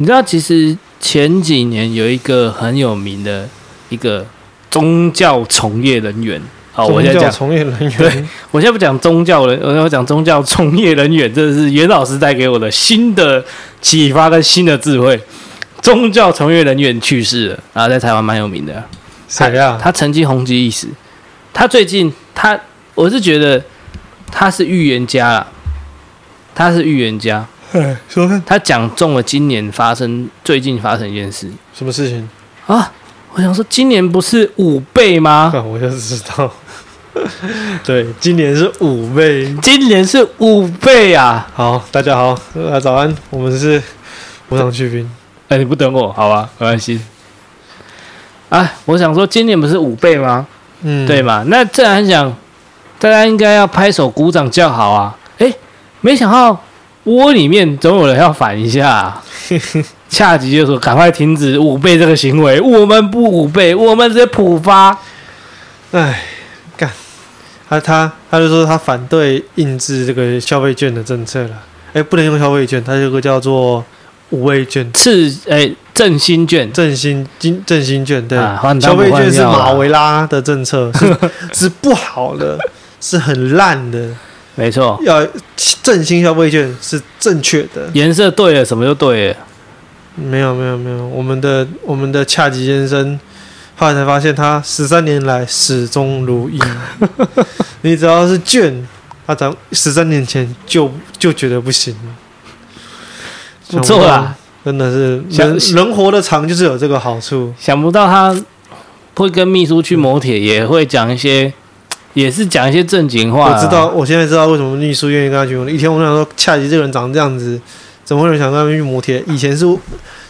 你知道，其实前几年有一个很有名的一个宗教从业人员。好，我现在讲从业人员。对，我现在不讲宗教人，我要讲宗教从业人员，这是袁老师带给我的新的启发跟新的智慧。宗教从业人员去世了，然后在台湾蛮有名的。谁啊？他曾经红极一时。他最近，他我是觉得他是预言家啦，他是预言家。哎，说看，他讲中了今年发生最近发生一件事。什么事情啊？我想说，今年不是五倍吗？我就知道。对，今年是五倍，今年是五倍啊！好，大家好，早安，我们是无糖去冰。哎，你不等我，好吧，没关系。啊，我想说，今年不是五倍吗？嗯，对嘛？那自然想，大家应该要拍手鼓掌叫好啊！哎，没想到窝里面总有人要反一下啊。恰吉就说：“赶快停止五倍这个行为，我们不五倍，我们直接普发。”哎，干，他他他就说他反对印制这个消费券的政策了。哎，不能用消费券，他这个叫做五味券，是哎振兴券，振兴金振兴券，对，啊、消费券是马维拉的政策，是 是不好的，是很烂的，没错。要振兴消费券是正确的，颜色对了，什么就对了。没有没有没有，我们的我们的恰吉先生。后来才发现，他十三年来始终如一。你只要是券，他从十三年前就就觉得不行了。不错啦，真的是人人活得长就是有这个好处。想不到他会跟秘书去磨铁，也会讲一些，也是讲一些正经话。我知道，我现在知道为什么秘书愿意跟他去摩铁。以前我想说，恰吉这个人长这样子，怎么会有人想跟他去摩铁？以前是，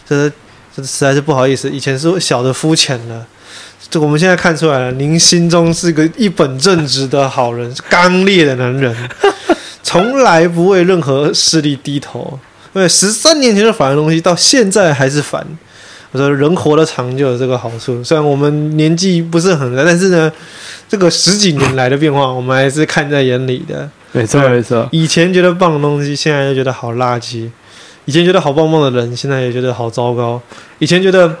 这这实在是不好意思，以前是小的肤浅了。这我们现在看出来了，您心中是个一本正直的好人，刚烈的男人，从来不为任何势力低头。因 为十三年前就反的东西，到现在还是反。我说人活得长就有这个好处，虽然我们年纪不是很大，但是呢，这个十几年来的变化，我们还是看在眼里的。没错没错，以前觉得棒的东西，现在就觉得好垃圾；以前觉得好棒棒的人，现在也觉得好糟糕。以前觉得。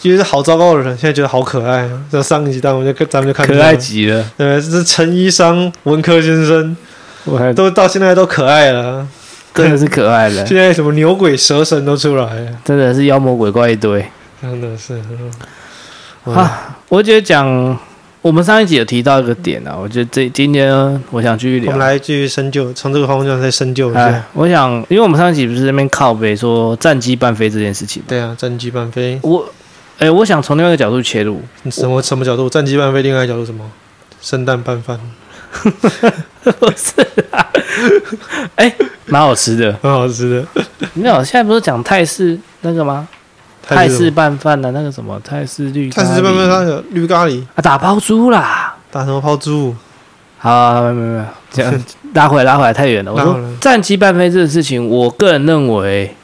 其实好糟糕的人，现在觉得好可爱。这上一集当我们就咱们就看可爱极了。对，这是陈医生、文科先生，我还都到现在都可爱了，真的是可爱了。现在什么牛鬼蛇神都出来了，真的是妖魔鬼怪一堆，真的是。啊，我觉得讲我们上一集有提到一个点啊，我觉得这今天，我想继续聊，我们来继续深究，从这个方向再深究一下。我想，因为我们上一集不是在那边靠北说战机半飞这件事情，对啊，战机半飞，我。哎、欸，我想从另外一个角度切入。什么什么角度？战机半飞，另外一个角度什么？圣诞拌饭。不是啊。哎、欸，蛮好吃的，蛮好吃的。没有，现在不是讲泰式那个吗？泰式拌饭的那个什么？泰式绿。泰式拌饭那个绿咖喱啊，打抛猪啦。打什么抛猪？好、啊，没有没有，这样 拉回来拉回来太远了。我说战机半飞这个事情，我个人认为，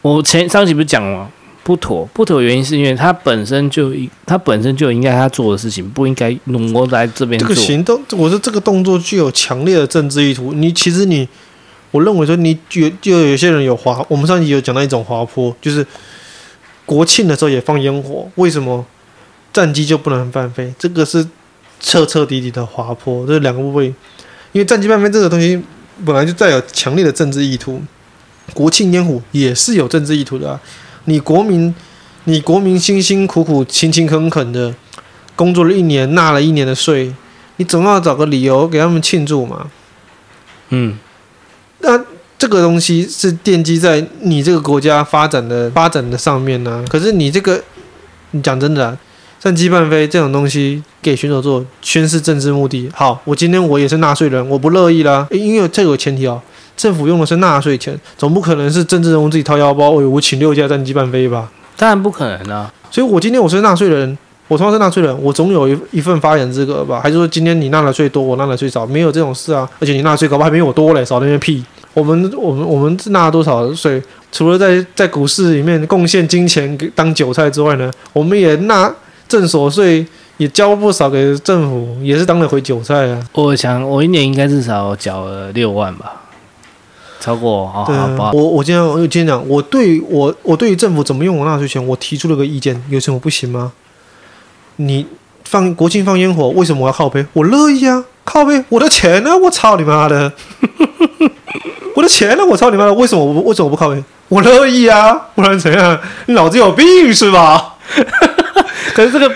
我前上集不是讲了吗？不妥，不妥的原因是因为他本身就应，他本身就应该他做的事情不应该挪来这边做。这个行动，我说这个动作具有强烈的政治意图。你其实你，我认为说你就就有些人有滑，我们上集有讲到一种滑坡，就是国庆的时候也放烟火，为什么战机就不能半飞？这个是彻彻底底的滑坡，这两个部位。因为战机半飞这个东西本来就带有强烈的政治意图，国庆烟火也是有政治意图的啊。你国民，你国民辛辛苦苦、勤勤恳恳的工作了一年，纳了一年的税，你总要找个理由给他们庆祝嘛。嗯，那这个东西是奠基在你这个国家发展的发展的上面呢、啊。可是你这个，你讲真的、啊，战机半飞这种东西给选手做宣示政治目的。好，我今天我也是纳税人，我不乐意啦，因为这个有前提哦。政府用的是纳税钱，总不可能是政治人物自己掏腰包。我请六架战机半飞吧？当然不可能啊！所以，我今天我是纳税人，我同样是纳税人，我总有一一份发言资格吧？还是说，今天你纳的税多，我纳的税少？没有这种事啊！而且你纳税搞不好还没我多嘞，少那些屁！我们我们我们纳了多少税？除了在在股市里面贡献金钱给当韭菜之外呢，我们也纳正所税，也交不少给政府，也是当了回韭菜啊！我想，我一年应该至少缴了六万吧。超过哦，对好吧？我我今天我今天讲，我对我我对于政府怎么用我纳税钱，我提出了个意见，有什么不行吗？你放国庆放烟火，为什么我要靠背？我乐意啊，靠背，我的钱呢？我操你妈的！我的钱呢？我操你妈的！为什么我不为什么我不靠背？我乐意啊，不然怎样？你脑子有病是吧？可是这个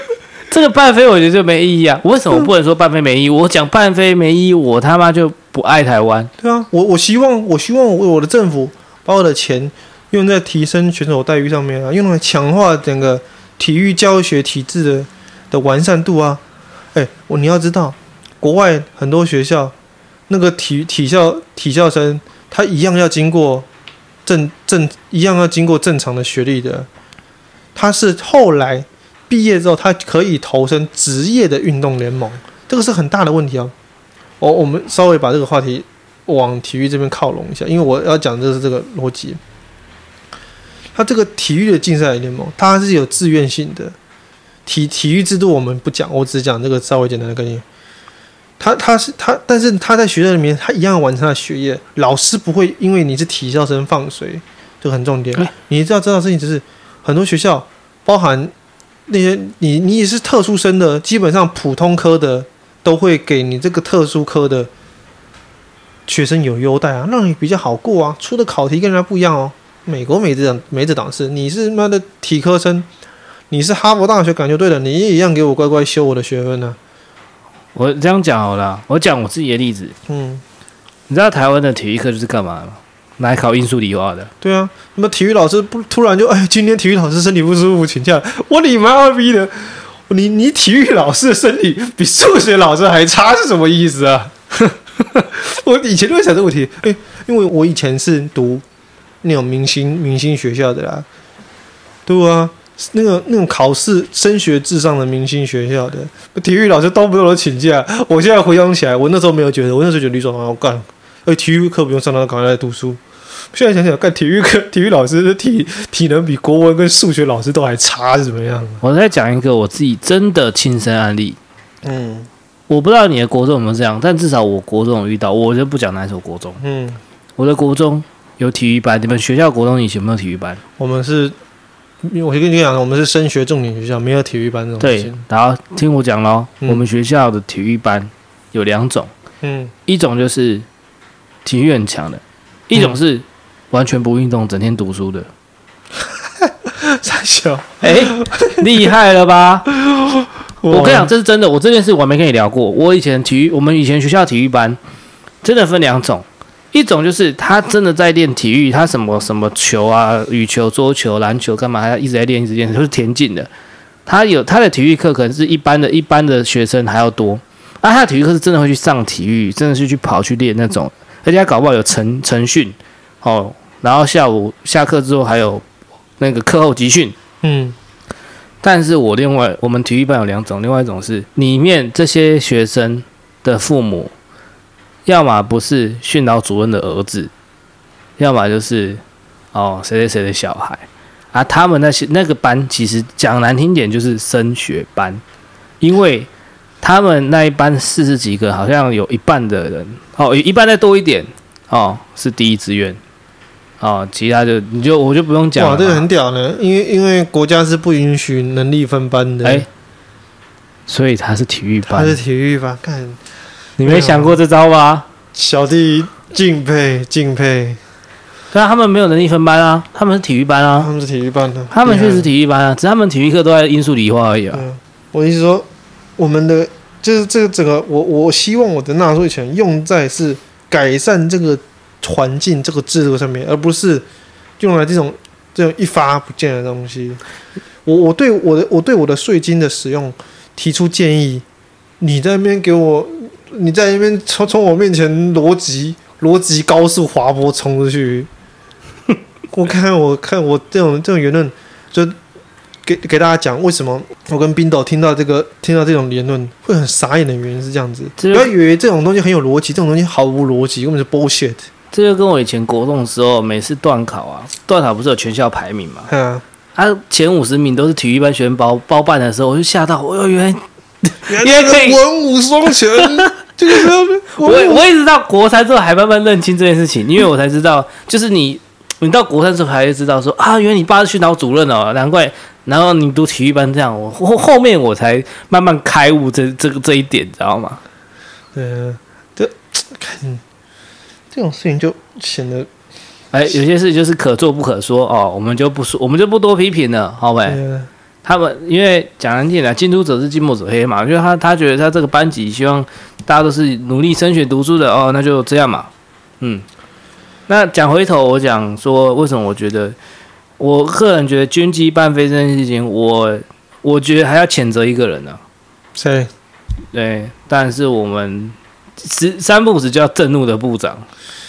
这个半飞，我觉得就没意义啊。为什么不能说半飞没意义？我讲半飞没意义，我他妈就不爱台湾。对啊，我我希望我希望我的政府把我的钱用在提升选手待遇上面啊，用来强化整个体育教学体制的的完善度啊。哎，我你要知道，国外很多学校那个体体校体校生，他一样要经过正正一样要经过正常的学历的，他是后来。毕业之后，他可以投身职业的运动联盟，这个是很大的问题哦。我我们稍微把这个话题往体育这边靠拢一下，因为我要讲的就是这个逻辑。他这个体育的竞赛联盟，它是有自愿性的体体育制度，我们不讲，我只讲这个稍微简单的概念。他他是他，但是他在学校里面，他一样完成他的学业，老师不会因为你是体校生放水，这个很重点。你一定要知道事情，就是很多学校包含。那些你你也是特殊生的，基本上普通科的都会给你这个特殊科的学生有优待啊，让你比较好过啊。出的考题跟人家不一样哦。美国没这档没这档次，你是妈的体科生，你是哈佛大学感觉对的，你也一样给我乖乖修我的学分呢、啊。我这样讲好了，我讲我自己的例子。嗯，你知道台湾的体育课就是干嘛吗？来考英数理化的，对啊，那么体育老师不突然就哎，今天体育老师身体不舒服请假，我你妈逼的，你你体育老师的身体比数学老师还差是什么意思啊？我以前就会想这个问题，哎，因为我以前是读那种明星明星学校的啦，对啊，那个那种考试升学至上的明星学校的体育老师动不动都请假，我现在回想起来，我那时候没有觉得，我那时候觉得理所当然，我干。哎，体育课不用上，到赶快来读书。现在想想，干体育课，体育老师的体体能比国文跟数学老师都还差，是怎么样？我再讲一个我自己真的亲身案例。嗯，我不知道你的国中有没有这样，但至少我国中有遇到。我就不讲哪一所国中。嗯，我的国中有体育班。你们学校国中以前有没有体育班？我们是，我先跟你讲，我们是升学重点学校，没有体育班这种。对，然后听我讲喽。嗯，我们学校的体育班有两种。嗯，一种就是。体育很强的，一种是完全不运动，整天读书的。三小，哎，厉害了吧？我跟你讲，这是真的。我这件事我还没跟你聊过。我以前体育，我们以前学校体育班真的分两种，一种就是他真的在练体育，他什么什么球啊，羽球、桌球、篮球，干嘛？他一直在练，一直练，就是田径的。他有他的体育课，可能是一般的一般的学生还要多。啊，他的体育课是真的会去上体育，真的是去跑去练那种。而且他搞不好有晨晨训，哦，然后下午下课之后还有那个课后集训，嗯。但是我另外我们体育班有两种，另外一种是里面这些学生的父母，要么不是训导主任的儿子，要么就是哦谁谁谁的小孩，啊，他们那些那个班其实讲难听点就是升学班，因为。他们那一班四十几个，好像有一半的人哦，一半再多一点哦，是第一志愿哦，其他就你就我就不用讲了。哇，这个很屌呢，因为因为国家是不允许能力分班的，哎，所以他是体育班，他是体育班，看你没想过这招吧？小弟敬佩敬佩。对啊，他们没有能力分班啊，他们是体育班啊，他们是体育班的，他们确实体育班啊，只是他们体育课都在英数理化而已啊。嗯，我意思说。我们的就是这个整个，我我希望我的纳税钱用在是改善这个环境、这个制度上面，而不是用来这种这种一发不见的东西。我我对我的我对我的税金的使用提出建议，你在那边给我，你在那边从从我面前逻辑逻辑高速滑坡冲出去，我看我看我这种这种言论就。给给大家讲为什么我跟冰斗听到这个听到这种言论会很傻眼的原因是这样子，不要以为这种东西很有逻辑，这种东西毫无逻辑，根本是 bullshit。这就跟我以前国中的时候，每次段考啊，段考不是有全校排名嘛？嗯，啊，前五十名都是体育班学生包包办的时候，我就吓到，我原来 原来可以文武双全，这个我我一直到国三之后还慢慢认清这件事情，因为我才知道，就是你你到国三之后还会知道说啊，原来你爸是训导主任哦，难怪。然后你读体育班这样，我后后面我才慢慢开悟这这个这一点，知道吗？嗯，这看这种事情就显得，哎，有些事就是可做不可说哦，我们就不说，我们就不多批评了，好呗。嗯他们因为讲难听点，近朱者赤，近墨者黑嘛。就是他，他觉得他这个班级希望大家都是努力升学读书的哦，那就这样嘛。嗯，那讲回头，我讲说为什么我觉得，我个人觉得军机半飞这件事情，我我觉得还要谴责一个人呢、啊。谁？对，但是我们十三不五时就要震怒的部长，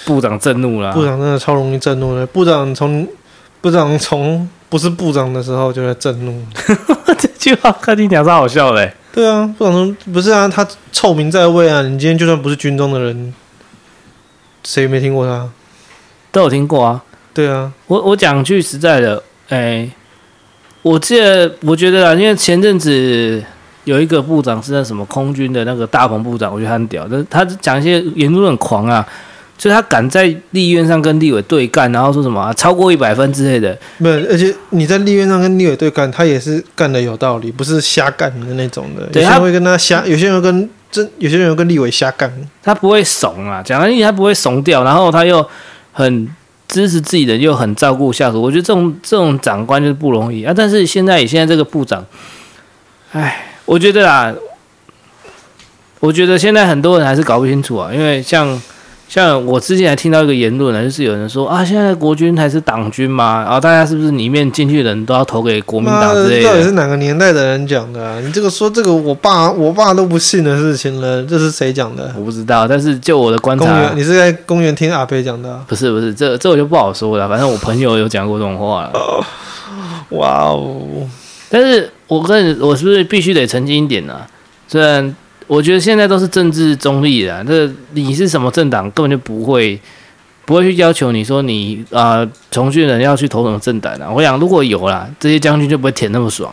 部长震怒了。部长真的超容易震怒的。部长从部长从。不是部长的时候就在震怒，这句话看你讲是好笑嘞。对啊，部长从不是啊，他臭名在位啊。你今天就算不是军中的人，谁没听过他？都有听过啊。对啊，我我讲句实在的，哎、欸，我记得我觉得啊，因为前阵子有一个部长是那什么空军的那个大鹏部长，我觉得他很屌，但他讲一些言论很狂啊。所以他敢在立院上跟立委对干，然后说什么、啊、超过一百分之类的。没有，而且你在立院上跟立委对干，他也是干的有道理，不是瞎干的那种的。对，有些人会跟他瞎，有些人跟真，有些人会跟立委瞎干。他不会怂啊，讲的意思他不会怂掉，然后他又很支持自己的，又很照顾下属。我觉得这种这种长官就是不容易啊。但是现在以现在这个部长，哎，我觉得啊，我觉得现在很多人还是搞不清楚啊，因为像。像我之前还听到一个言论呢，就是有人说啊，现在国军还是党军嘛？然后大家是不是里面进去的人都要投给国民党之类的？到底是哪个年代的人讲的啊？你这个说这个，我爸我爸都不信的事情了，这是谁讲的？我不知道，但是就我的观察，公园，你是在公园听阿飞讲的啊？不是不是，这这我就不好说了。反正我朋友有讲过这种话了。哇哦！但是我跟你，我是不是必须得澄清一点呢？虽然。我觉得现在都是政治中立的，这你是什么政党，根本就不会不会去要求你说你啊，从军人要去投什么政党啊。我想如果有啦，这些将军就不会舔那么爽。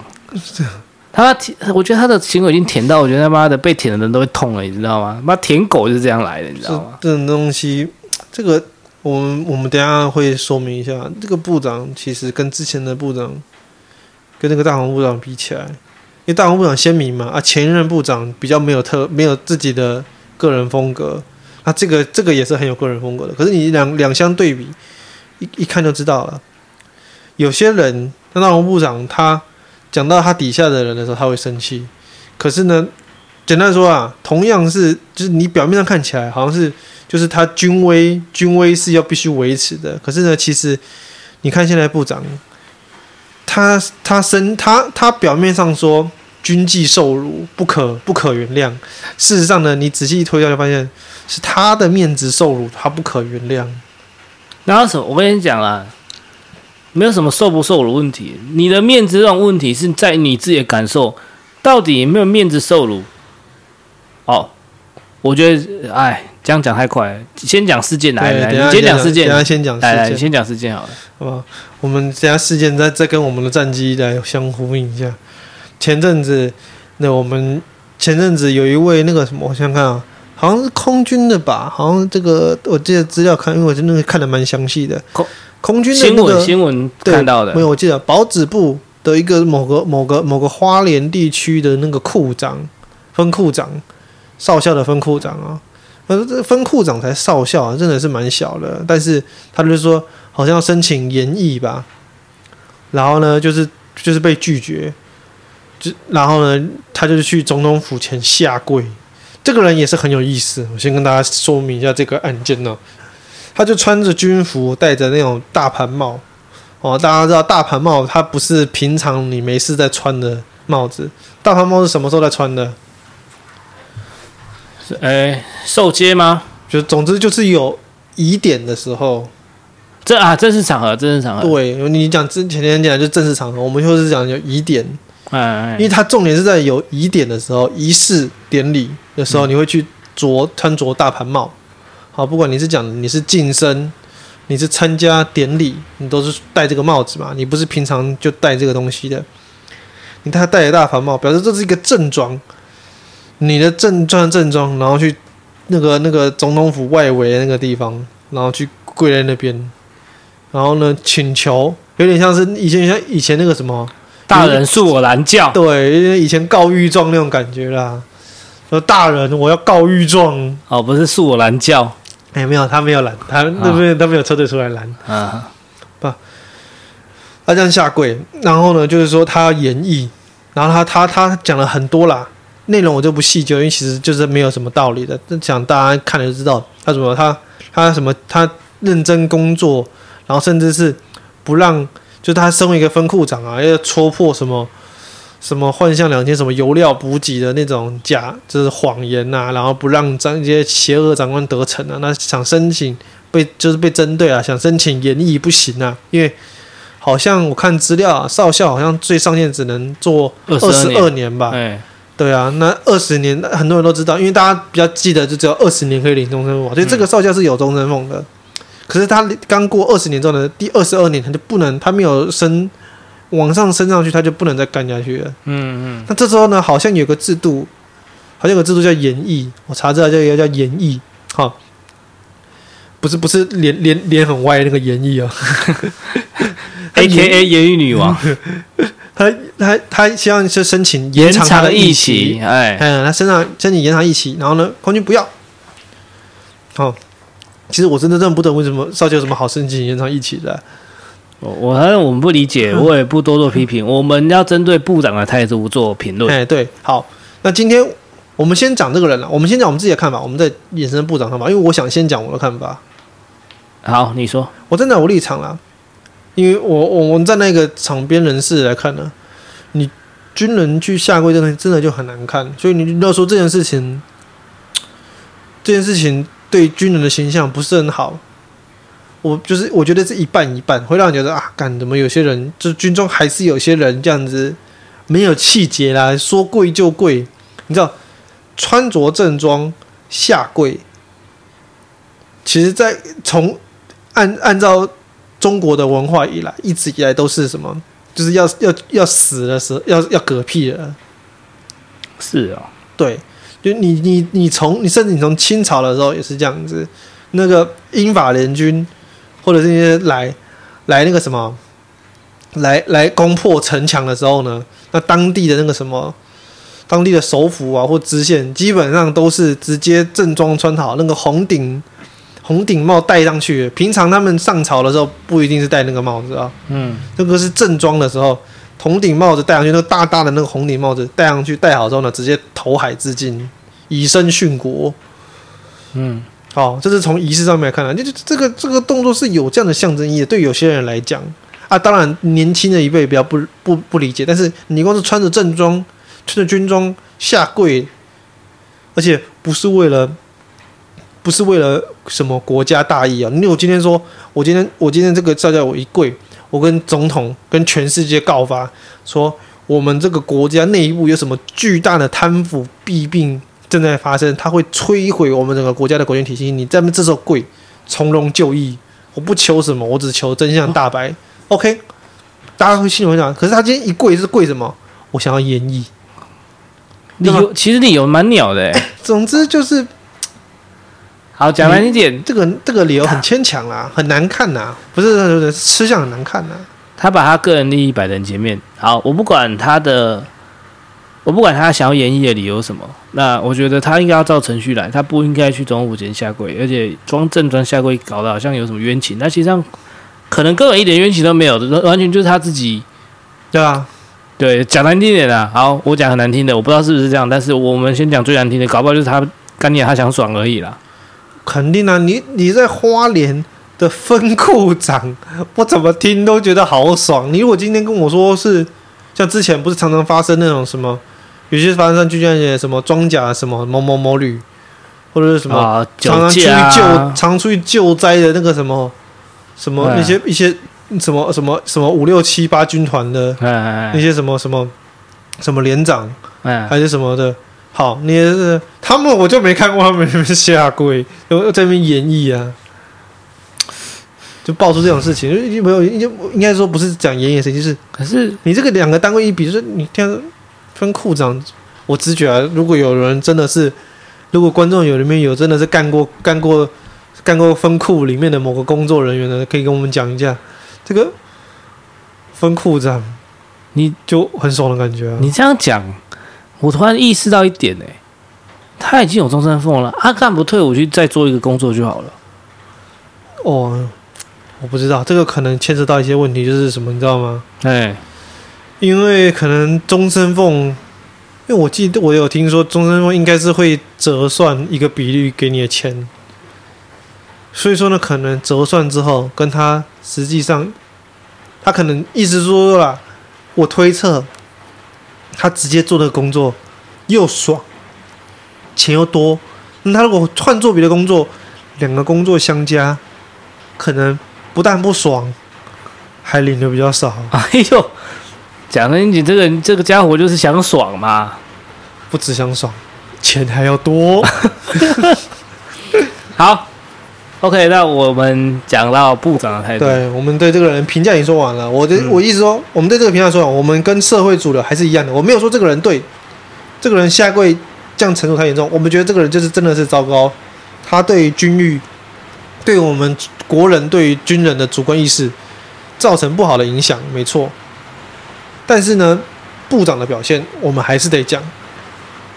他舔，我觉得他的行为已经舔到，我觉得他妈的被舔的人都会痛了，你知道吗？妈舔狗就是这样来的，你知道吗？这种东西，这个我们我们等下会说明一下。这个部长其实跟之前的部长，跟那个大红部长比起来。因为大红部长鲜明嘛，啊，前任部长比较没有特没有自己的个人风格，啊，这个这个也是很有个人风格的。可是你两两相对比，一一看就知道了。有些人，那大红部长他讲到他底下的人的时候，他会生气。可是呢，简单说啊，同样是就是你表面上看起来好像是就是他军威军威是要必须维持的，可是呢，其实你看现在部长。他他生他他表面上说军纪受辱不可不可原谅，事实上呢，你仔细一推敲就发现是他的面子受辱，他不可原谅。然后什么？我跟你讲啦，没有什么受不受辱问题，你的面子这种问题是在你自己的感受，到底有没有面子受辱？哦，我觉得哎。这样讲太快，先讲事件来，来，你先讲事件，等下先讲，来来，你先讲事件好了，好吧？我们等下事件再再跟我们的战机来相呼应一下。前阵子，那我们前阵子有一位那个什么，我想想看啊，好像是空军的吧？好像这个我记得资料看，因为我真的看的蛮详细的。空空军的那个新闻新闻看到的，没有，我记得保指部的一个某个某个某个花莲地区的那个库长，分库长，少校的分库长啊。呃，这分库长才少校啊，真的是蛮小的。但是他就说，好像要申请延役吧，然后呢，就是就是被拒绝，就然后呢，他就是去总统府前下跪。这个人也是很有意思，我先跟大家说明一下这个案件呢。他就穿着军服，戴着那种大盘帽哦。大家知道大盘帽，它不是平常你没事在穿的帽子。大盘帽是什么时候在穿的？哎，受接吗？就总之就是有疑点的时候，这啊正式场合，正式场合。对，你讲之前天讲就正式场合，我们就是讲有疑点。哎哎，因为它重点是在有疑点的时候，仪式典礼的时候，你会去着穿着大盘帽。好，不管你是讲你是晋升，你是参加典礼，你都是戴这个帽子嘛。你不是平常就戴这个东西的，你他戴着大盘帽，表示这是一个正装。你的正装正装，然后去那个那个总统府外围那个地方，然后去跪在那边，然后呢请求，有点像是以前像以前那个什么大人恕我拦轿，对，因为以前告御状那种感觉啦。说大人，我要告御状。哦，不是恕我拦轿，哎，没有，他没有拦，他那边他没有车队出来拦。啊，不，他这样下跪，然后呢，就是说他要演绎，然后他他他讲了很多啦。内容我就不细究，因为其实就是没有什么道理的。讲大家看了就知道，他什么他他什么他认真工作，然后甚至是不让，就他身为一个分库长啊，要戳破什么什么幻象两千什么油料补给的那种假就是谎言呐、啊，然后不让张一些邪恶长官得逞啊，那想申请被就是被针对啊，想申请延役不行啊，因为好像我看资料啊，少校好像最上限只能做二十二年吧。对啊，那二十年很多人都知道，因为大家比较记得，就只有二十年可以领终身俸，所以这个少校是有终身俸的。嗯、可是他刚过二十年之后呢，第二十二年他就不能，他没有升往上升上去，他就不能再干下去了。嗯嗯。那这时候呢，好像有个制度，好像有个制度叫延役，我查这个叫叫延役，哈，不是不是脸脸脸很歪那个延役啊，A K A 言语女王。他他他希望是申请延长他的疫期，哎，嗯，他身上申请延长疫期，然后呢，空军不要。好、哦，其实我真的真的不懂为什么少杰有什么好申请延长疫期的。我我反正我们不理解，我也不多做批评。嗯、我们要针对部长的态度做评论。哎，对，好，那今天我们先讲这个人了，我们先讲我们自己的看法，我们再延伸部长看法，因为我想先讲我的看法。好，你说，我真的有立场了。因为我我们在那个场边人士来看呢，你军人去下跪，真的真的就很难看。所以你要说这件事情，这件事情对军人的形象不是很好。我就是我觉得是一半一半，会让你觉得啊，干怎么有些人就是军中还是有些人这样子没有气节啦，说跪就跪。你知道，穿着正装下跪，其实在从按按照。中国的文化以来，一直以来都是什么？就是要要要死的时候，要要嗝屁了。是啊、哦，对，就你你你从你甚至你从清朝的时候也是这样子。那个英法联军或者是那些来来那个什么，来来攻破城墙的时候呢，那当地的那个什么，当地的首府啊或知县，基本上都是直接正装穿好那个红顶。红顶帽戴上去，平常他们上朝的时候不一定是戴那个帽子啊。嗯，这个是正装的时候，红顶帽子戴上去，那个大大的那个红顶帽子戴上去，戴好之后呢，直接投海自尽，以身殉国。嗯，好，这是从仪式上面来看的，就这个这个动作是有这样的象征意义。对有些人来讲啊，当然年轻的一辈比较不不不理解，但是你光是穿着正装、穿着军装下跪，而且不是为了。不是为了什么国家大义啊！因为我今天说，我今天我今天这个少校我一跪，我跟总统跟全世界告发，说我们这个国家内部有什么巨大的贪腐弊病正在发生，它会摧毁我们整个国家的国权体系。你在这时候跪，从容就义，我不求什么，我只求真相大白。哦、OK，大家会心里会想，可是他今天一跪是跪什么？我想要演绎。理由其实理由蛮鸟的，总之就是。好，讲难听点，这个这个理由很牵强啦，很难看呐，不是不是吃相很难看呐。他把他个人利益摆在前面。好，我不管他的，我不管他想要演绎的理由什么，那我觉得他应该要照程序来，他不应该去总统府前下跪，而且装正装下跪，搞得好像有什么冤情，那实际上可能根本一点冤情都没有的，完全就是他自己，对啊，对，讲难听点的。好，我讲很难听的，我不知道是不是这样，但是我们先讲最难听的，搞不好就是他干爹他想爽而已啦。肯定啊，你你在花莲的分库长，我怎么听都觉得好爽。你如果今天跟我说是像之前不是常常发生那种什么，有些发生就像些什么装甲什么某某某旅，或者是什么、啊、常常出去救常出去救灾的那个什么什么那些一些什么什么什么五六七八军团的那些什么什么什么连长还是什么的。好，你也是他们，我就没看过他们下跪，又在那边演绎啊，就爆出这种事情，就没有，应应该说不是讲演演谁，就是可是你这个两个单位一比，就是你听分库长，我直觉啊，如果有人真的是如果观众有里面有真的是干过干过干过分库里面的某个工作人员的，可以跟我们讲一下这个分库长，你就很爽的感觉啊。你这样讲，我突然意识到一点呢、欸，他已经有终身俸了，他干不退伍去再做一个工作就好了。哦，我不知道这个可能牵涉到一些问题，就是什么，你知道吗？哎，因为可能终身俸，因为我记得我有听说终身俸应该是会折算一个比率给你的钱，所以说呢，可能折算之后跟他实际上，他可能意思说了，我推测他直接做的工作又爽，钱又多，那他如果换做别的工作，两个工作相加。可能不但不爽，还领的比较少。哎呦，讲的你这个这个家伙就是想爽嘛，不只想爽，钱还要多。好，OK，那我们讲到部长的态度，对我们对这个人评价已经说完了。我的、嗯、我意思说，我们对这个评价说完，我们跟社会主流还是一样的。我没有说这个人对，这个人下跪这样程度太严重。我们觉得这个人就是真的是糟糕，他对军誉。对我们国人对于军人的主观意识造成不好的影响，没错。但是呢，部长的表现我们还是得讲。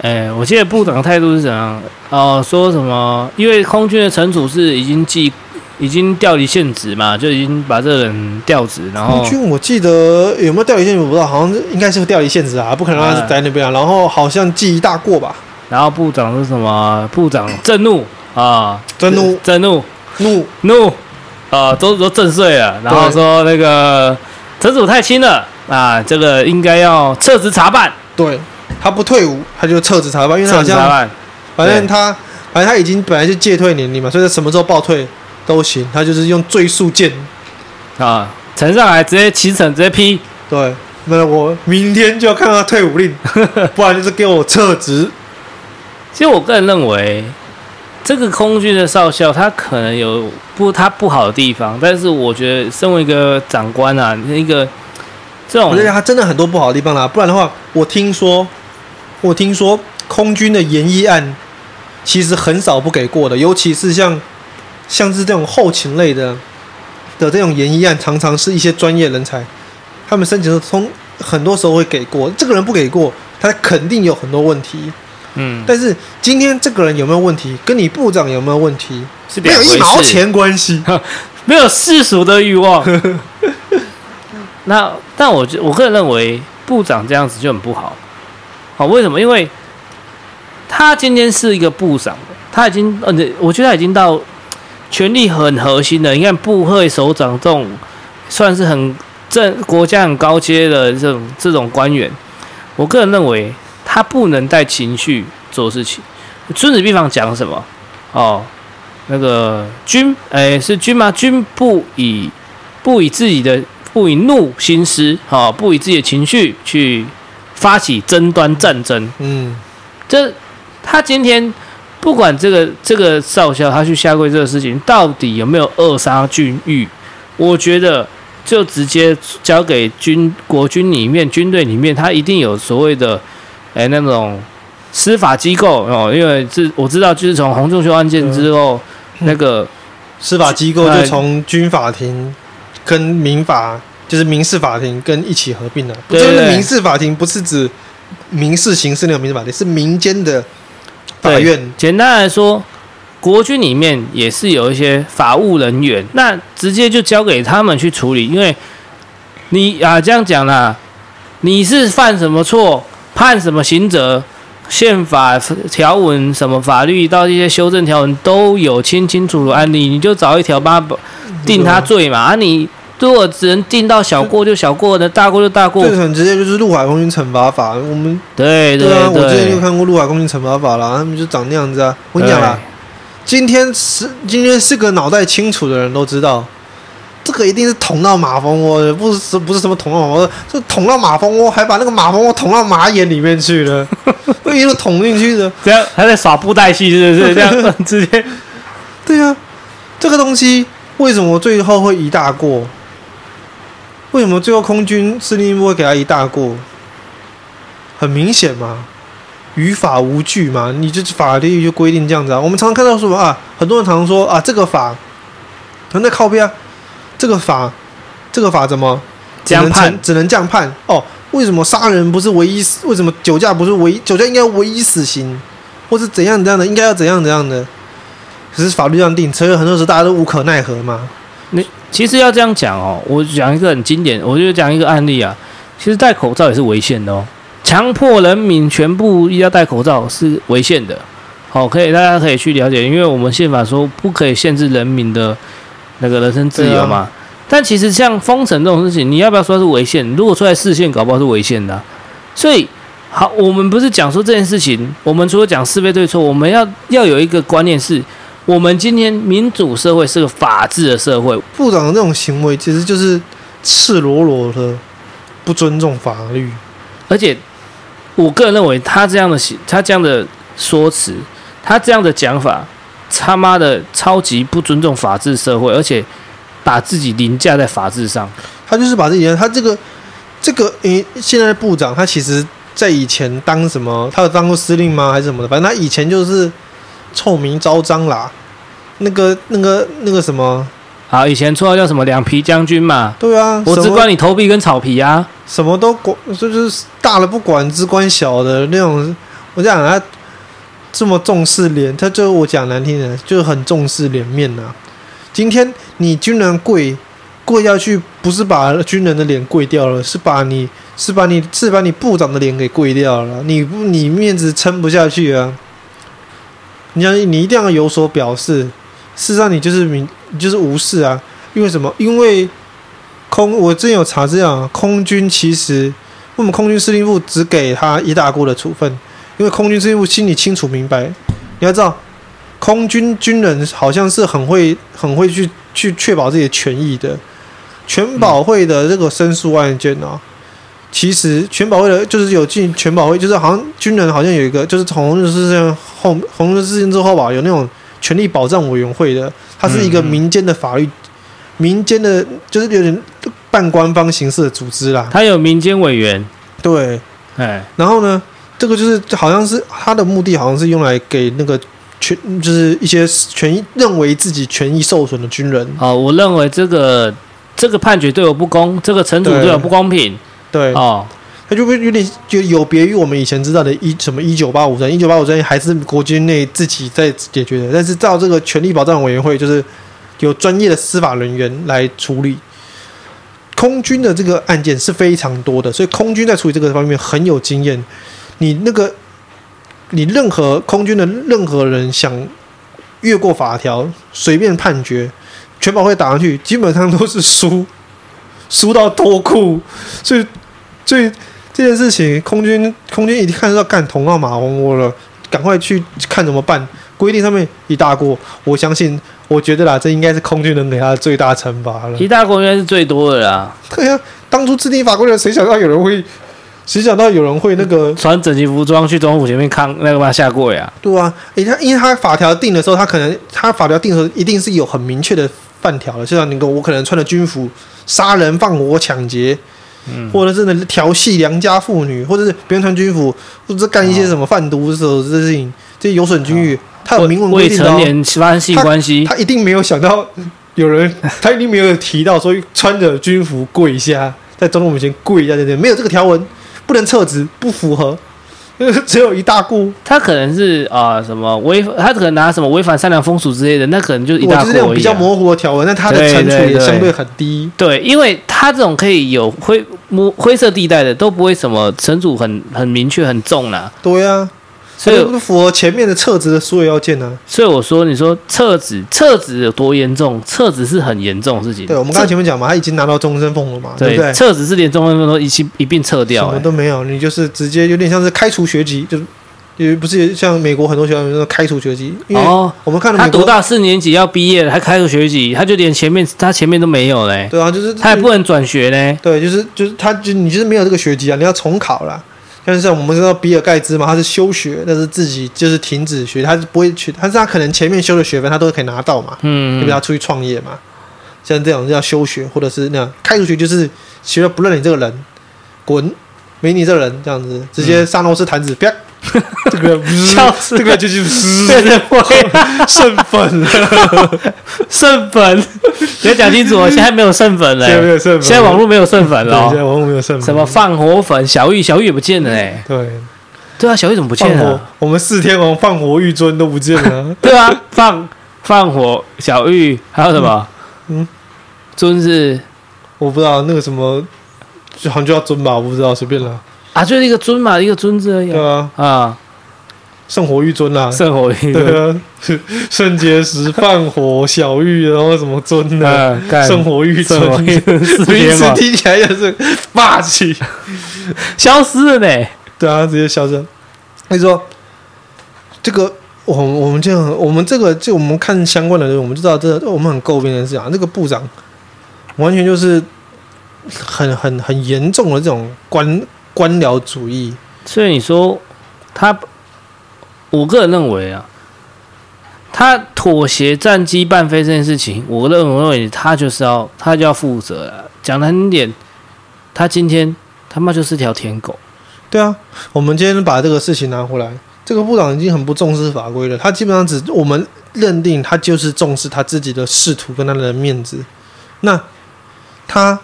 哎，我记得部长的态度是怎样？哦、呃，说什么？因为空军的陈处是已经记，已经调离现职嘛，就已经把这个人调职。然后空军我记得有没有调离现职我不知道，好像应该是会调离现职啊，不可能让他在那边啊。然后好像记一大过吧。然后部长是什么？部长 震怒啊，震怒，震怒。怒怒，啊，都都震碎了，然后说那个陈主太轻了啊，这个应该要撤职查办。对，他不退伍，他就撤职查办，因为他好像反正他反正他已经本来就戒退年龄嘛，所以他什么时候报退都行，他就是用最速键啊，呈上来直接骑乘直接批。对，那我明天就要看他退伍令，不然就是给我撤职。其实我个人认为。这个空军的少校，他可能有不他不好的地方，但是我觉得身为一个长官啊，一个这种，我觉得他真的很多不好的地方啦。不然的话，我听说，我听说空军的研议案其实很少不给过的，尤其是像像是这种后勤类的的这种研议案，常常是一些专业人才，他们申请的通很多时候会给过。这个人不给过，他肯定有很多问题。嗯，但是今天这个人有没有问题，跟你部长有没有问题是没有一毛钱关系，没有世俗的欲望。那但我我个人认为部长这样子就很不好。好，为什么？因为他今天是一个部长，他已经呃，我觉得他已经到权力很核心的。你看部会首长这种算是很正国家很高阶的这种这种官员，我个人认为。他不能带情绪做事情。孙子兵法讲什么？哦，那个军，哎，是军吗？军不以不以自己的不以怒兴师，哦，不以自己的情绪去发起争端战争。嗯，这他今天不管这个这个少校他去下跪这个事情到底有没有扼杀军誉，我觉得就直接交给军国军里面军队里面，他一定有所谓的。哎，那种司法机构哦，因为这我知道，就是从洪仲丘案件之后，嗯、那个司法机构就从军法庭跟民法，就是民事法庭跟一起合并的。对，对，对，就是民事法庭不是指民事刑事那种民事法庭，是民间的法院。简单来说，国军里面也是有一些法务人员，那直接就交给他们去处理。因为你啊，这样讲啦，你是犯什么错？判什么刑责？宪法条文、什么法律到一些修正条文都有清清楚楚案例，你就找一条把他定他罪嘛。啊，你如果只能定到小过就小过的，大过就大过。这很直接，就是陆海空军惩罚法。我们对对对，啊，我之前就看过陆海空军惩罚法啦，他们就长那样子啊。我跟你讲啦，今天是今天是个脑袋清楚的人都知道。这个一定是捅到马蜂窝的，不是不是什么捅到马蜂窝，是捅到马蜂窝，还把那个马蜂窝捅到马眼里面去了，一路捅进去的，这样还在耍布袋戏，是不是？这样直接，对啊，这个东西为什么最后会一大过？为什么最后空军司令部会给他一大过？很明显嘛，于法无据嘛，你这法律就规定这样子啊。我们常常看到什么啊，很多人常常说啊，这个法，他在靠边啊，这个法，这个法怎么只能判？只能这样判哦？为什么杀人不是唯一？为什么酒驾不是唯一？酒驾应该唯一死刑，或是怎样怎样的？应该要怎样怎样的？可是法律这样定，所以很多时候大家都无可奈何嘛。你其实要这样讲哦，我讲一个很经典，我就讲一个案例啊。其实戴口罩也是违宪的哦。强迫人民全部要戴口罩是违宪的，好，可以大家可以去了解，因为我们宪法说不可以限制人民的那个人身自由嘛。啊、但其实像封城这种事情，你要不要说是违宪？如果出来释宪，搞不好是违宪的、啊。所以，好，我们不是讲说这件事情，我们除了讲是非对错，我们要要有一个观念是，我们今天民主社会是个法治的社会。部长的这种行为其实就是赤裸裸的不尊重法律，而且。我个人认为，他这样的他这样的说辞，他这样的讲法，他妈的超级不尊重法治社会，而且把自己凌驾在法治上。他就是把自己，他这个这个，诶，现在的部长，他其实在以前当什么？他有当过司令吗？还是什么的？反正他以前就是臭名昭彰啦。那个、那个、那个什么？好，以前绰号叫什么“两皮将军”嘛？对啊，我只管你头皮跟草皮啊，什么都管，就是大了不管，只管小的那种。我讲他这么重视脸，他就我讲难听点，就很重视脸面呐、啊。今天你军人跪跪下去，不是把军人的脸跪掉了，是把你是把你是把你部长的脸给跪掉了。你不你面子撑不下去啊？你想你一定要有所表示。事实上，你就是明，你就是无视啊！因为什么？因为空，我真有查资料，空军其实为什么空军司令部只给他一大锅的处分？因为空军司令部心里清楚明白，你要知道，空军军人好像是很会、很会去去确保自己的权益的。全保会的这个申诉案件啊，其实全保会的就是有进全保会，就是好像军人好像有一个，就是从红事件后红日事件之后吧，有那种。权利保障委员会的，它是一个民间的法律，嗯、民间的，就是有点半官方形式的组织啦。它有民间委员，对，哎，然后呢，这个就是好像是它的目的，好像是用来给那个权，就是一些权益认为自己权益受损的军人。哦，我认为这个这个判决对我不公，这个惩处对我不公平。对，哦。他就会有点就有别于我们以前知道的一什么一九八五专一九八五专还是国军内自己在解决的，但是照这个权利保障委员会，就是有专业的司法人员来处理。空军的这个案件是非常多的，所以空军在处理这个方面很有经验。你那个你任何空军的任何人想越过法条随便判决，全保会打上去，基本上都是输，输到脱裤，所以所以。这件事情，空军空军一看到干捅到马蜂窝了，赶快去看怎么办。规定上面一大过，我相信，我觉得啦，这应该是空军能给他的最大惩罚了。一大过应该是最多的啦。对呀、啊，当初制定法规的，谁想到有人会，谁想到有人会那个穿整齐服装去总统府前面抗那个嘛下跪啊？对啊，诶，他因为他法条定的时候，他可能他法条定的时候一定是有很明确的范条的，就像那个我可能穿着军服杀人放火抢劫。嗯，或者是呢调戏良家妇女，或者是别人穿军服，或者是干一些什么贩毒的时候这种事情，这些有损军誉，他有明文规定的。未成年发生性关系，他一定没有想到有人，他一定没有提到说穿着军服跪下，在总统面前跪下，对对，没有这个条文，不能撤职，不符合。只有一大股，他可能是啊、呃、什么违，他可能拿什么违反善良风俗之类的，那可能就一大股、啊。就是那种比较模糊的条文，那他的惩处也相对很低。对，对，对，对，因为他这种可以有灰摸灰色地带的，都不会什么惩处很很明确很重啦。对呀、啊。所以不符合前面的撤职的所有要件呢、啊？所以我说，你说撤职，撤职有多严重？撤职是很严重的事情。对，我们刚才前面讲嘛，他已经拿到终身俸了嘛，对，对不对？撤职是连终身俸都一起一并撤掉、欸，什么都没有，你就是直接有点像是开除学籍，就也不是像美国很多学校那种开除学籍。哦，我们看到他读到四年级要毕业了，还开除学籍，他就连前面他前面都没有嘞。对啊，就是他也不能转学嘞。对，就是就是他就你就是没有这个学籍啊，你要重考了。但是像我们知道比尔盖茨嘛，他是休学，但是自己就是停止学，他是不会去，但是他可能前面修的学分他都可以拿到嘛，嗯，因为他出去创业嘛，像这种叫休学，或者是那样开除学，就是学了不认你这个人，滚，没你这个人这样子，直接萨诺斯弹指啪，这个不是，这个就是 剩粉。了，剩粉，你要讲清楚哦，现在没有剩粉了，没有剩粉，现在网络没有剩粉了，现在网络没有剩粉，什么放火粉，小玉，小玉也不见了哎，对，对啊，小玉怎么不见了？我们四天王放火玉尊都不见了，对啊，放放火小玉还有什么？嗯，尊是我不知道那个什么，好像就叫尊吧，我不知道，随便了。啊，就是一个尊嘛，一个尊字而已。对啊，啊，圣火玉尊啦，圣火玉尊。对啊，圣结石放火小玉，然后什么尊的，圣火玉尊，名字听起来就是霸气，消失了呢。对啊，直接消失。所以说，这个我我们这样，我们这个就我们看相关的人，我们就知道这我们很诟病的是啊，那个部长完全就是很很很严重的这种官。官僚主义，所以你说他，我个人认为啊，他妥协战机半飞这件事情，我认为他就是要他就要负责了。讲难听点，他今天他妈就是条舔狗。对啊，我们今天把这个事情拿回来，这个部长已经很不重视法规了。他基本上只我们认定他就是重视他自己的仕途跟他的面子。那他。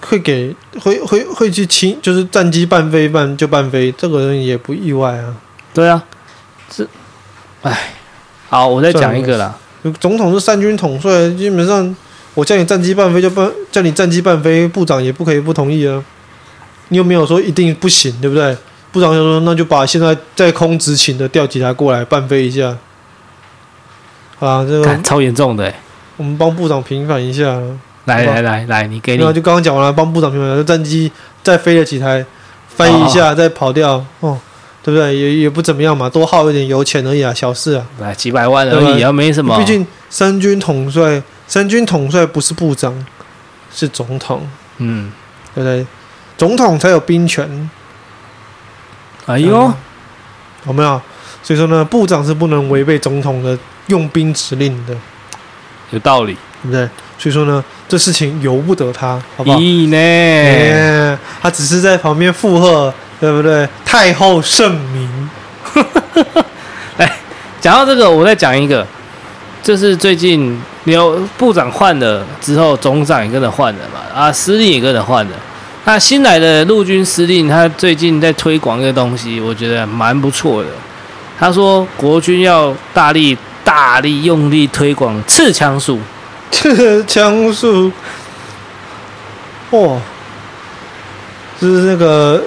会给会会会去清，就是战机半飞半就半飞，这个人也不意外啊。对啊，这，哎，好，我再讲一个啦。总统是三军统帅，基本上我叫你战机半飞就半，叫你战机半飞，部长也不可以不同意啊。你又没有说一定不行，对不对？部长就说那就把现在在空执勤的调几台过来半飞一下。啊，这个超严重的、欸，我们帮部长平反一下。来来来来，你给你，就刚刚讲完了，帮部长平反，就战机再飞了几台，飞一下再跑掉，哦，对不对？也也不怎么样嘛，多耗一点油钱而已啊，小事啊，来几百万而已啊，没什么。毕竟三军统帅，三军统帅不是部长，是总统，嗯，对不对？总统才有兵权。哎呦，有没有？所以说呢，部长是不能违背总统的用兵指令的，有道理，对不对？所以说呢，这事情由不得他，好不好？呢、欸，他只是在旁边附和，对不对？太后圣明。来，讲到这个，我再讲一个，就是最近有部长换了之后，总长也跟着换了嘛，啊，司令也跟着换了。那新来的陆军司令，他最近在推广一个东西，我觉得蛮不错的。他说，国军要大力、大力、用力推广刺枪术。刺枪术，哇，是那个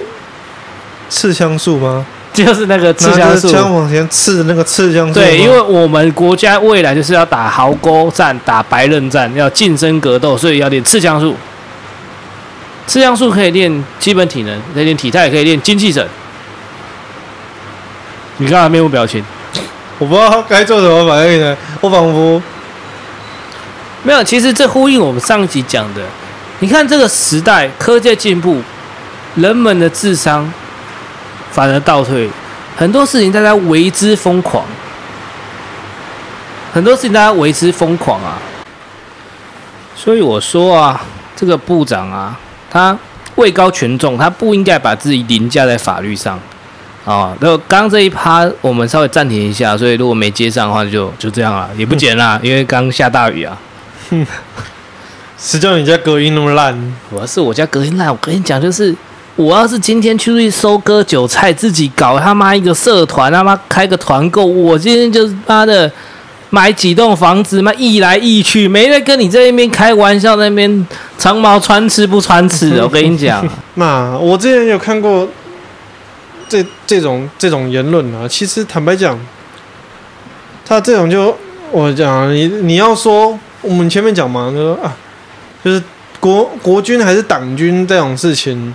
刺枪术吗？就是那个刺枪术，枪往前刺的那个刺枪术。对，因为我们国家未来就是要打壕沟战、打白刃战，要近身格斗，所以要练刺枪术。刺枪术可以练基本体能，可以练体态，也可以练精气神。你看他面无表情，我不知道该做什么反应呢，我仿佛。没有，其实这呼应我们上一集讲的。你看这个时代，科技进步，人们的智商反而倒退，很多事情大家为之疯狂，很多事情大家为之疯狂啊。所以我说啊，这个部长啊，他位高权重，他不应该把自己凌驾在法律上啊。那刚这一趴我们稍微暂停一下，所以如果没接上的话就，就就这样了，也不剪了，因为刚下大雨啊。哼，谁叫你家隔音那么烂？我要是我家隔音烂，我跟你讲，就是我要是今天出去收割韭菜，自己搞他妈一个社团，他妈开个团购，我今天就是妈的买几栋房子，妈易来易去，没人跟你在那边开玩笑，在那边长毛穿刺不穿刺的。我跟你讲，那我之前有看过这这种这种言论啊，其实坦白讲，他这种就我讲你你要说。我们前面讲嘛，就说啊，就是国国军还是党军这种事情，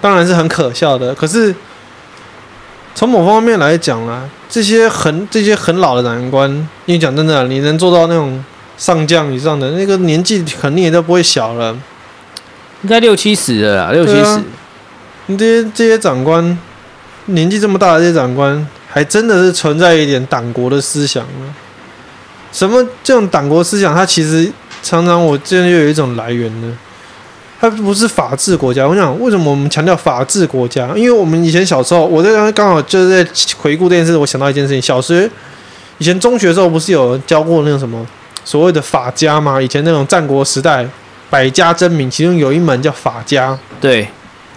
当然是很可笑的。可是从某方面来讲啦，这些很这些很老的长官，因为讲真的，你能做到那种上将以上的那个年纪，肯定也都不会小了，应该六七十了啦，六七十。啊、你这些这些长官年纪这么大的这些长官，还真的是存在一点党国的思想呢。什么这种党国思想？它其实常常我之前就有一种来源呢，它不是法治国家。我想，为什么我们强调法治国家？因为我们以前小时候，我在刚好就是在回顾这件事，我想到一件事情：小学以前中学的时候，不是有教过那种什么所谓的法家吗？以前那种战国时代百家争鸣，其中有一门叫法家。对，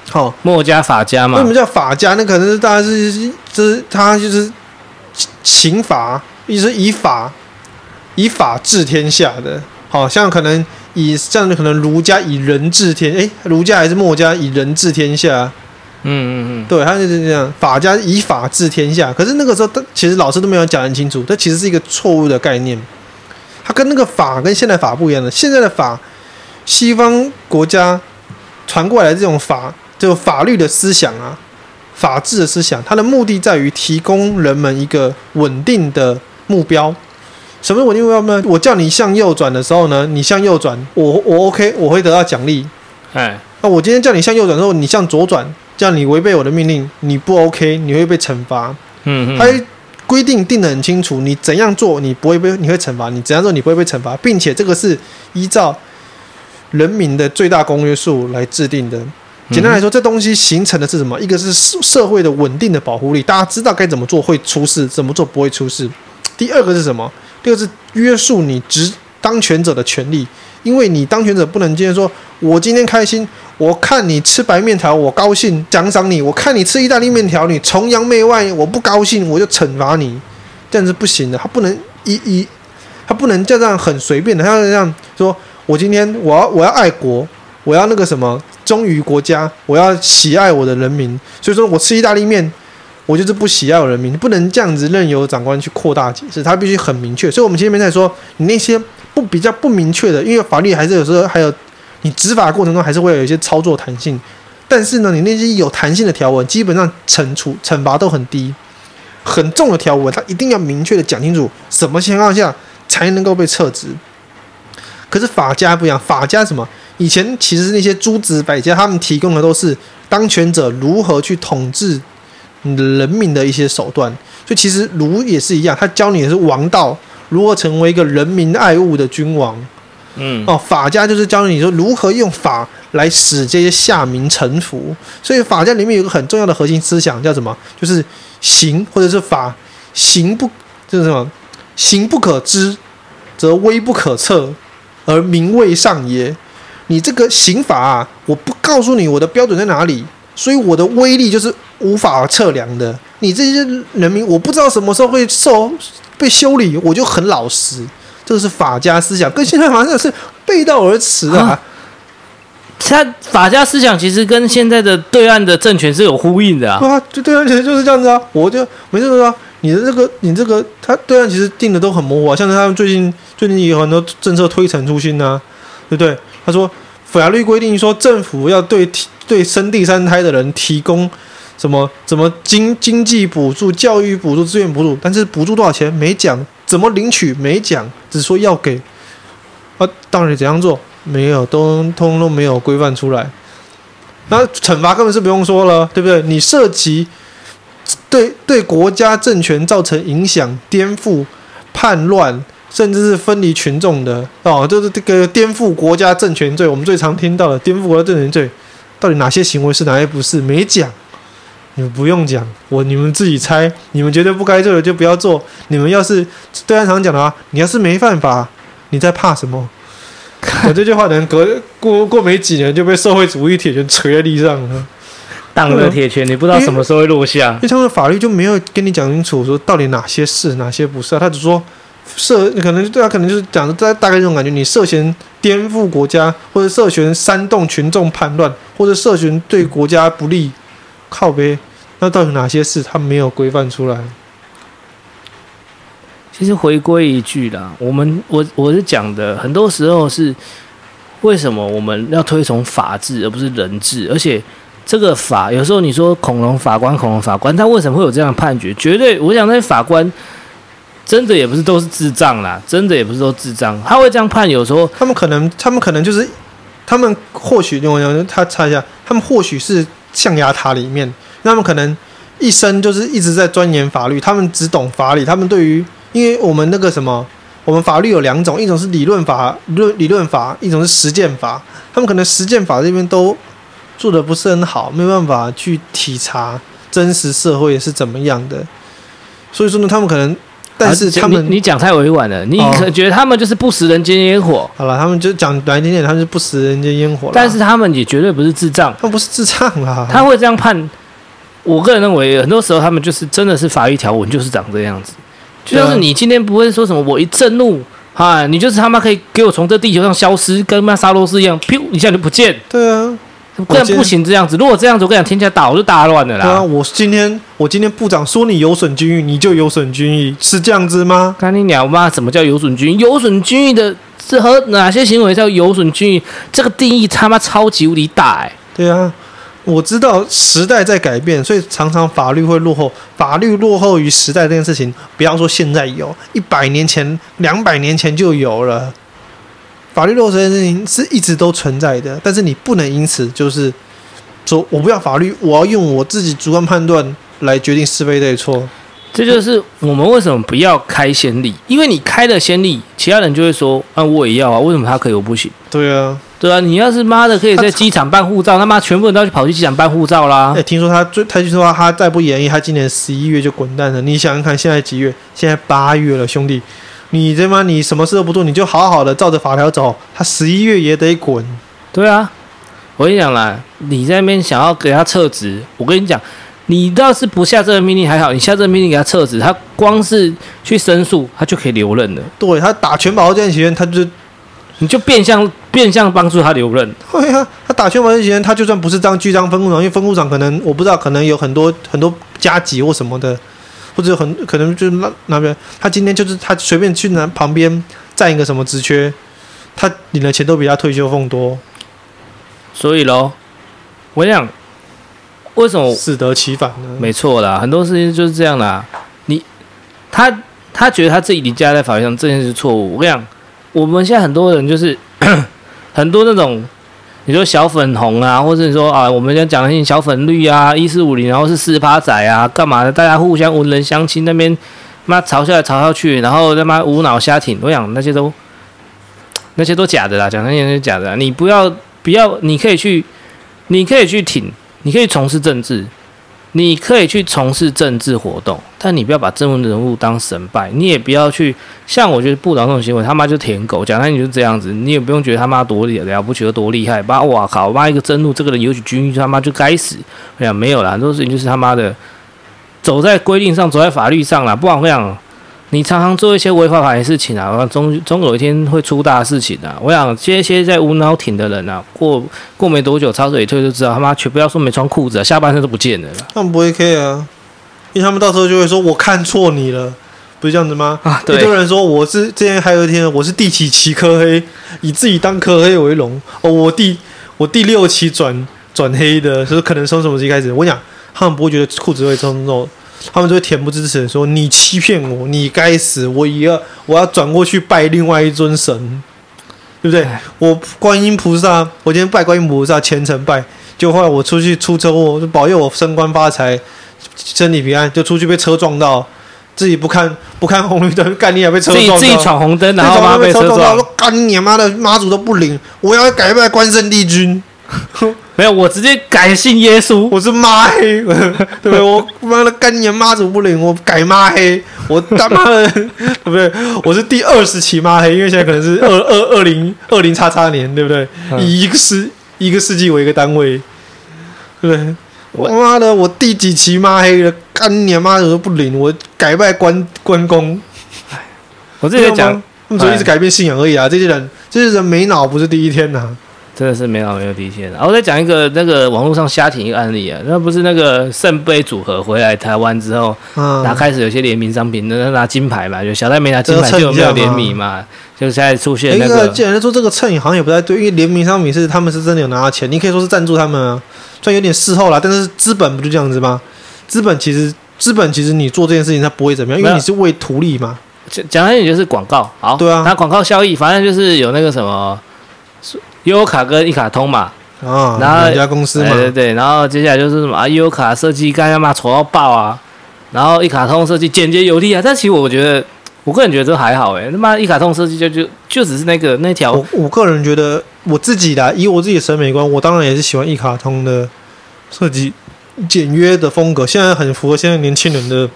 好，墨家法家嘛。为什么叫法家？那可能是大概是就是他就是刑法，一直以法以法治天下的。好像可能以这样的可能儒家以人治天，诶，儒家还是墨家以人治天下？嗯嗯嗯，对，他就是这样，法家以法治天下。可是那个时候，他其实老师都没有讲很清楚，这其实是一个错误的概念。它跟那个法跟现代法不一样的。现在的法，西方国家传过来的这种法，就法律的思想啊，法治的思想，它的目的在于提供人们一个稳定的目标。什么稳定目标呢？我叫你向右转的时候呢，你向右转，我我 OK，我会得到奖励。哎，那我今天叫你向右转之后，你向左转，叫你违背我的命令，你不 OK，你会被惩罚。嗯嗯，它规定定得很清楚，你怎样做你不会被，你会惩罚；你怎样做你不会被惩罚，并且这个是依照人民的最大公约数来制定的。简单来说，这东西形成的是什么？一个是社会的稳定的保护力，大家知道该怎么做会出事，怎么做不会出事。第二个是什么？第二个是约束你执当权者的权利，因为你当权者不能今天说，我今天开心，我看你吃白面条，我高兴奖赏你；我看你吃意大利面条，你崇洋媚外，我不高兴，我就惩罚你。这样是不行的，他不能一一，他不能就这样很随便的，他要这样说，我今天我要我要爱国，我要那个什么忠于国家，我要喜爱我的人民，所以说我吃意大利面。我就是不喜爱有人民，不能这样子任由长官去扩大解释，他必须很明确。所以，我们前面在说，你那些不比较不明确的，因为法律还是有时候还有你执法过程中还是会有一些操作弹性。但是呢，你那些有弹性的条文，基本上惩处惩罚都很低，很重的条文，他一定要明确的讲清楚什么情况下才能够被撤职。可是法家不一样，法家什么？以前其实那些诸子百家，他们提供的都是当权者如何去统治。人民的一些手段，所以其实儒也是一样，他教你的是王道，如何成为一个人民爱物的君王。嗯，哦，法家就是教你说如何用法来使这些下民臣服。所以法家里面有一个很重要的核心思想叫什么？就是刑或者是法，刑不就是什么？刑不可知，则威不可测，而民未上也。你这个刑法啊，我不告诉你我的标准在哪里。所以我的威力就是无法测量的。你这些人民，我不知道什么时候会受被修理，我就很老实。这个是法家思想，跟现在好像是背道而驰啊。他法家思想其实跟现在的对岸的政权是有呼应的啊。对啊，就对岸其实就是这样子啊。我就没事说，你的这个，你这个，他对岸其实定的都很模糊啊。像是他们最近最近有很多政策推陈出新啊，对不对？他说。法律规定说，政府要对对生第三胎的人提供什么什么经经济补助、教育补助、资源补助，但是补助多少钱没讲，怎么领取没讲，只说要给。啊，到底怎样做没有，都通通都没有规范出来。那惩罚根本是不用说了，对不对？你涉及对对国家政权造成影响、颠覆、叛乱。甚至是分离群众的哦，就是这个颠覆国家政权罪，我们最常听到的颠覆国家政权罪，到底哪些行为是，哪些不是？没讲，你们不用讲，我你们自己猜。你们觉得不该做的就不要做。你们要是对岸常讲的话，你要是没犯法，你在怕什么？我这句话能隔过过没几年就被社会主义铁拳捶在地上了，当了铁拳，你不知道什么时候会落下。因为他们法律就没有跟你讲清楚，说到底哪些是，哪些不是啊？他只说。涉可能对他可能就是讲的大大概这种感觉，你涉嫌颠覆国家，或者涉嫌煽动群众叛乱，或者涉嫌对国家不利，靠呗。那到底哪些事他没有规范出来？其实回归一句啦，我们我我是讲的，很多时候是为什么我们要推崇法治而不是人治？而且这个法有时候你说恐龙法官，恐龙法官，他为什么会有这样的判决？绝对，我想那些法官。真的也不是都是智障啦，真的也不是都智障。他会这样判，有时候他们可能，他们可能就是，他们或许用用他猜一下，他们或许是象牙塔里面，他们可能一生就是一直在钻研法律，他们只懂法理，他们对于，因为我们那个什么，我们法律有两种，一种是理论法，论理论法，一种是实践法。他们可能实践法这边都做得不是很好，没办法去体察真实社会是怎么样的。所以说呢，他们可能，但是他们、啊、你讲太委婉了，你可觉得他们就是不食人间烟火？好了，他们就讲短一点点，他们是不食人间烟火。但是他们也绝对不是智障，他们不是智障啊，他会这样判。我个人认为，很多时候他们就是真的是法律条文就是长这样子。就像是你今天不会说什么，我一震怒，哈，你就是他妈可以给我从这地球上消失，跟那沙洛斯一样，噗一下就不见。对啊，不然不行这样子。如果这样子，我跟你讲，天下大我就大乱了啦。对啊，我今天我今天部长说你有损军誉，你就有损军誉，是这样子吗？看你鸟妈！什么叫有损军誉？有损军誉的是和哪些行为叫有损军誉？这个定义他妈超级无敌大哎、欸。对啊。我知道时代在改变，所以常常法律会落后。法律落后于时代这件事情，比方说现在有，一百年前、两百年前就有了。法律落实的事情是一直都存在的，但是你不能因此就是说我不要法律，我要用我自己主观判断来决定是非对错。这就是我们为什么不要开先例，因为你开了先例，其他人就会说啊，我也要啊，为什么他可以我不行？对啊。对啊，你要是妈的可以在机场办护照，他妈全部人都要去跑去机场办护照啦！哎，听说他最，他就说他再不演绎，他今年十一月就滚蛋了。你想想看，现在几月？现在八月了，兄弟，你他妈你什么事都不做，你就好好的照着法条走，他十一月也得滚。对啊，我跟你讲啦，你在那边想要给他撤职，我跟你讲，你倒是不下这个命令还好，你下这个命令给他撤职，他光是去申诉，他就可以留任了。对，他打全保这段期间，他就。你就变相变相帮助他留任。对啊，他打全保之前，他就算不是当局长、分部长，因为分部长可能我不知道，可能有很多很多加级或什么的，或者很可能就是那那边，他今天就是他随便去那旁边占一个什么职缺，他领的钱都比他退休俸多。所以喽，我想为什么适得其反呢？没错啦，很多事情就是这样啦。你他他觉得他自己离家在法律上这件事错误，我跟你讲。我们现在很多人就是 很多那种，你说小粉红啊，或者你说啊，我们讲讲那些小粉绿啊，一四五零，然后是四趴仔啊，干嘛的？大家互相文人相亲，那边妈嘲笑来嘲笑去，然后他妈无脑瞎挺，我想那些都那些都假的啦，讲那些都是假的啦。你不要不要，你可以去，你可以去挺，你可以从事政治。你可以去从事政治活动，但你不要把政治人物当神拜，你也不要去像我觉得部长那种行为，他妈就舔狗，讲他你就这样子，你也不用觉得他妈多了不起，有多厉害，把哇靠，我妈一个真怒，这个人有取军，他妈就该死。我想没有啦，很多事情就是他妈的走在规定上，走在法律上啦，不然我想。你常常做一些违法法的事情啊，终终有一天会出大事情啊！我想这些在无脑挺的人啊，过过没多久，潮水一退就知道他妈全不要说没穿裤子啊，下半身都不见了。他们不会 care 啊，因为他们到时候就会说：“我看错你了，不是这样子吗？”啊，对。很多人说我是之前还有一天我是第几期科黑，以自己当科黑为荣哦，我第我第六期转转黑的，就是可能从什么时候开始？我讲他们不会觉得裤子会穿那种。他们就会恬不知耻说：“你欺骗我，你该死！我也要，我要转过去拜另外一尊神，对不对？我观音菩萨，我今天拜观音菩萨，虔诚拜。就后来我出去出车祸，就保佑我升官发财，身体平安。就出去被车撞到，自己不看不看红绿灯，干你也被车撞到。自己自己闯红灯，然后被车撞到，说干你妈的妈祖都不灵，我要改拜关圣帝君。”没有，我直接改信耶稣，我是妈黑，对 不对？我妈的干你妈祖不灵，我改妈黑，我他妈的，对不对？我是第二十期妈黑，因为现在可能是二二二零二零叉叉年，对不对？以一个世一个世纪为一个单位，对不对？我妈的，我第几期妈黑了？干你妈祖都不灵，我改拜关关公。我这里讲，他们说一直改变信仰而已啊！这些人，这些人没脑，不是第一天呐、啊。真的是没脑没有底线。然后我再讲一个那个网络上瞎挺一个案例啊，那不是那个圣杯组合回来台湾之后，嗯，然后开始有些联名商品，那拿金牌嘛，就小戴没拿金牌就没有联名嘛，就现在出现那个。既然说这个蹭好像也不太对，因为联名商品是他们是真的有拿到钱，你可以说是赞助他们啊，虽然有点事后啦，但是资本不就这样子吗？资本其实资本其实你做这件事情它不会怎么样，因为你是为图利嘛。讲讲来也就是广告，好，对啊，拿广告效益，反正就是有那个什么。悠游卡跟一卡通嘛，啊，然后两家公司嘛，对对对，然后接下来就是什么啊，优卡设计干他妈丑到爆啊，然后一卡通设计简洁有力啊，但其实我觉得，我个人觉得这还好哎，他妈一卡通设计就就就只是那个那条。我我个人觉得我自己的以我自己的审美观，我当然也是喜欢一卡通的设计，简约的风格，现在很符合现在年轻人的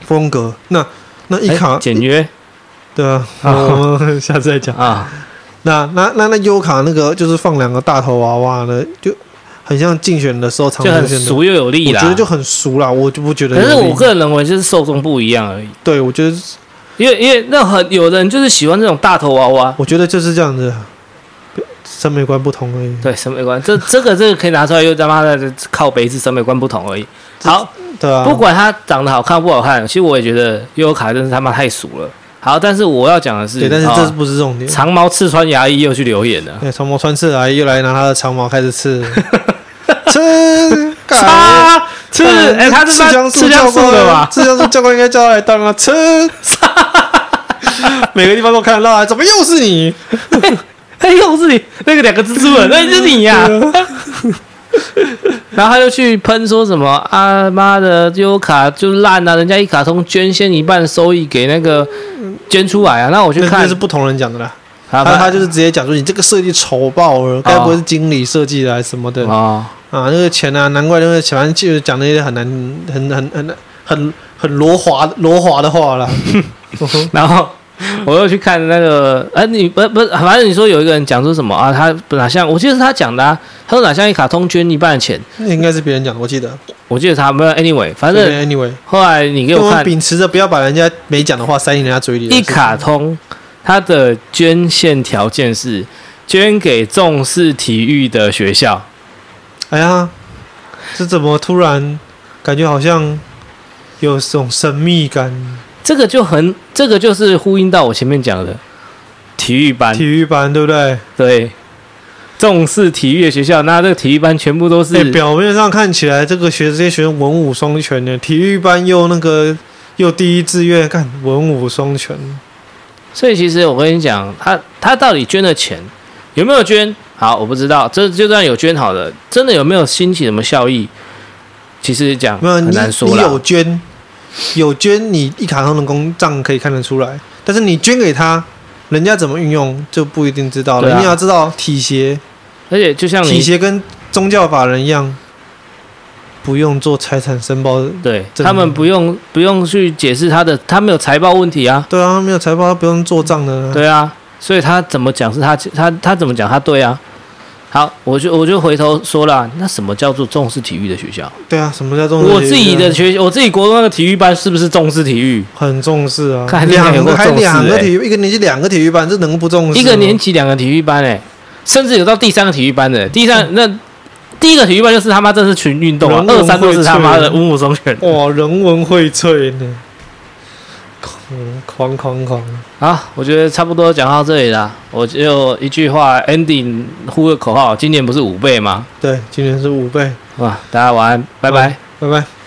风格。那那一卡简约，对啊，我们下次再讲啊。那那那那优卡那个就是放两个大头娃娃呢，就很像竞选的时候常常就很俗又有力啦。我觉得就很熟啦，我就不觉得。可是我个人认为就是受众不一样而已。对，我觉得。因为因为那很有的人就是喜欢这种大头娃娃，我觉得就是这样子，审美观不同而已。对，审美观这这个这个可以拿出来又他妈的靠北，是审美观不同而已。好，对啊，不管他长得好看不好看，其实我也觉得悠游卡真是他妈太俗了。好，但是我要讲的是，对，但是这不是重点。长毛刺穿牙医又去留言了，对，长毛穿刺牙医又来拿他的长毛开始刺，刺，擦，刺，哎，他是刺枪刺枪术的吧？刺枪术教官应该叫他来当啊，刺。每个地方都看得到啊！怎么又是你？哎，又是你！那个两个蜘蛛人，那是你呀！然后他又去喷说什么啊妈的，优卡就烂啊！人家一卡通捐献一半收益给那个捐出来啊！那我去看，那是不同人讲的啦。他他就是直接讲说你这个设计丑爆了，该不会是经理设计的还是什么的啊？啊，那个钱啊，难怪那个反正就是讲那些很难、很很很很很罗华罗华的话了。然后。我又去看那个，哎、啊，你不不，反正你说有一个人讲说什么啊？他哪像？我记得是他讲的啊。他说哪像一卡通捐一半的钱？那应该是别人讲的，我记得。我记得他没有。Anyway，反正 Anyway，后来你给我看，我秉持着不要把人家没讲的话塞进人家嘴里。一卡通，它的捐献条件是捐给重视体育的学校。哎呀，这怎么突然感觉好像有种神秘感？这个就很，这个就是呼应到我前面讲的体育班，体育班对不对？对，重视体育的学校，那这个体育班全部都是。欸、表面上看起来，这个学这些学生文武双全的，体育班又那个又第一志愿，看文武双全。所以其实我跟你讲，他他到底捐了钱有没有捐？好，我不知道。这就算有捐好了，真的有没有兴起什么效益？其实讲很难说了。有捐。有捐，你一卡通的公账可以看得出来，但是你捐给他，人家怎么运用就不一定知道了。啊、你要知道体协，而且就像体协跟宗教法人一样，不用做财产申报。对，他们不用不用去解释他的，他没有财报问题啊。对啊，没有财报，他不用做账的。对啊，所以他怎么讲是他他他怎么讲他对啊。好，我就我就回头说了，那什么叫做重视体育的学校？对啊，什么叫重视？我自己的学，我自己国中那个体育班是不是重视体育？很重视啊，看两个还两个体育，一个年级两个体育班，这能不重视？一个年级两个体育班，哎，甚至有到第三个体育班的，第三那第一个体育班就是他妈这是群运动啊，二三都是他妈的五五双全，哇，人文荟萃呢。嗯，哐哐哐！好，我觉得差不多讲到这里了。我就一句话，ending 呼个口号：今年不是五倍吗？对，今年是五倍。哇，大家晚安，拜拜，拜拜。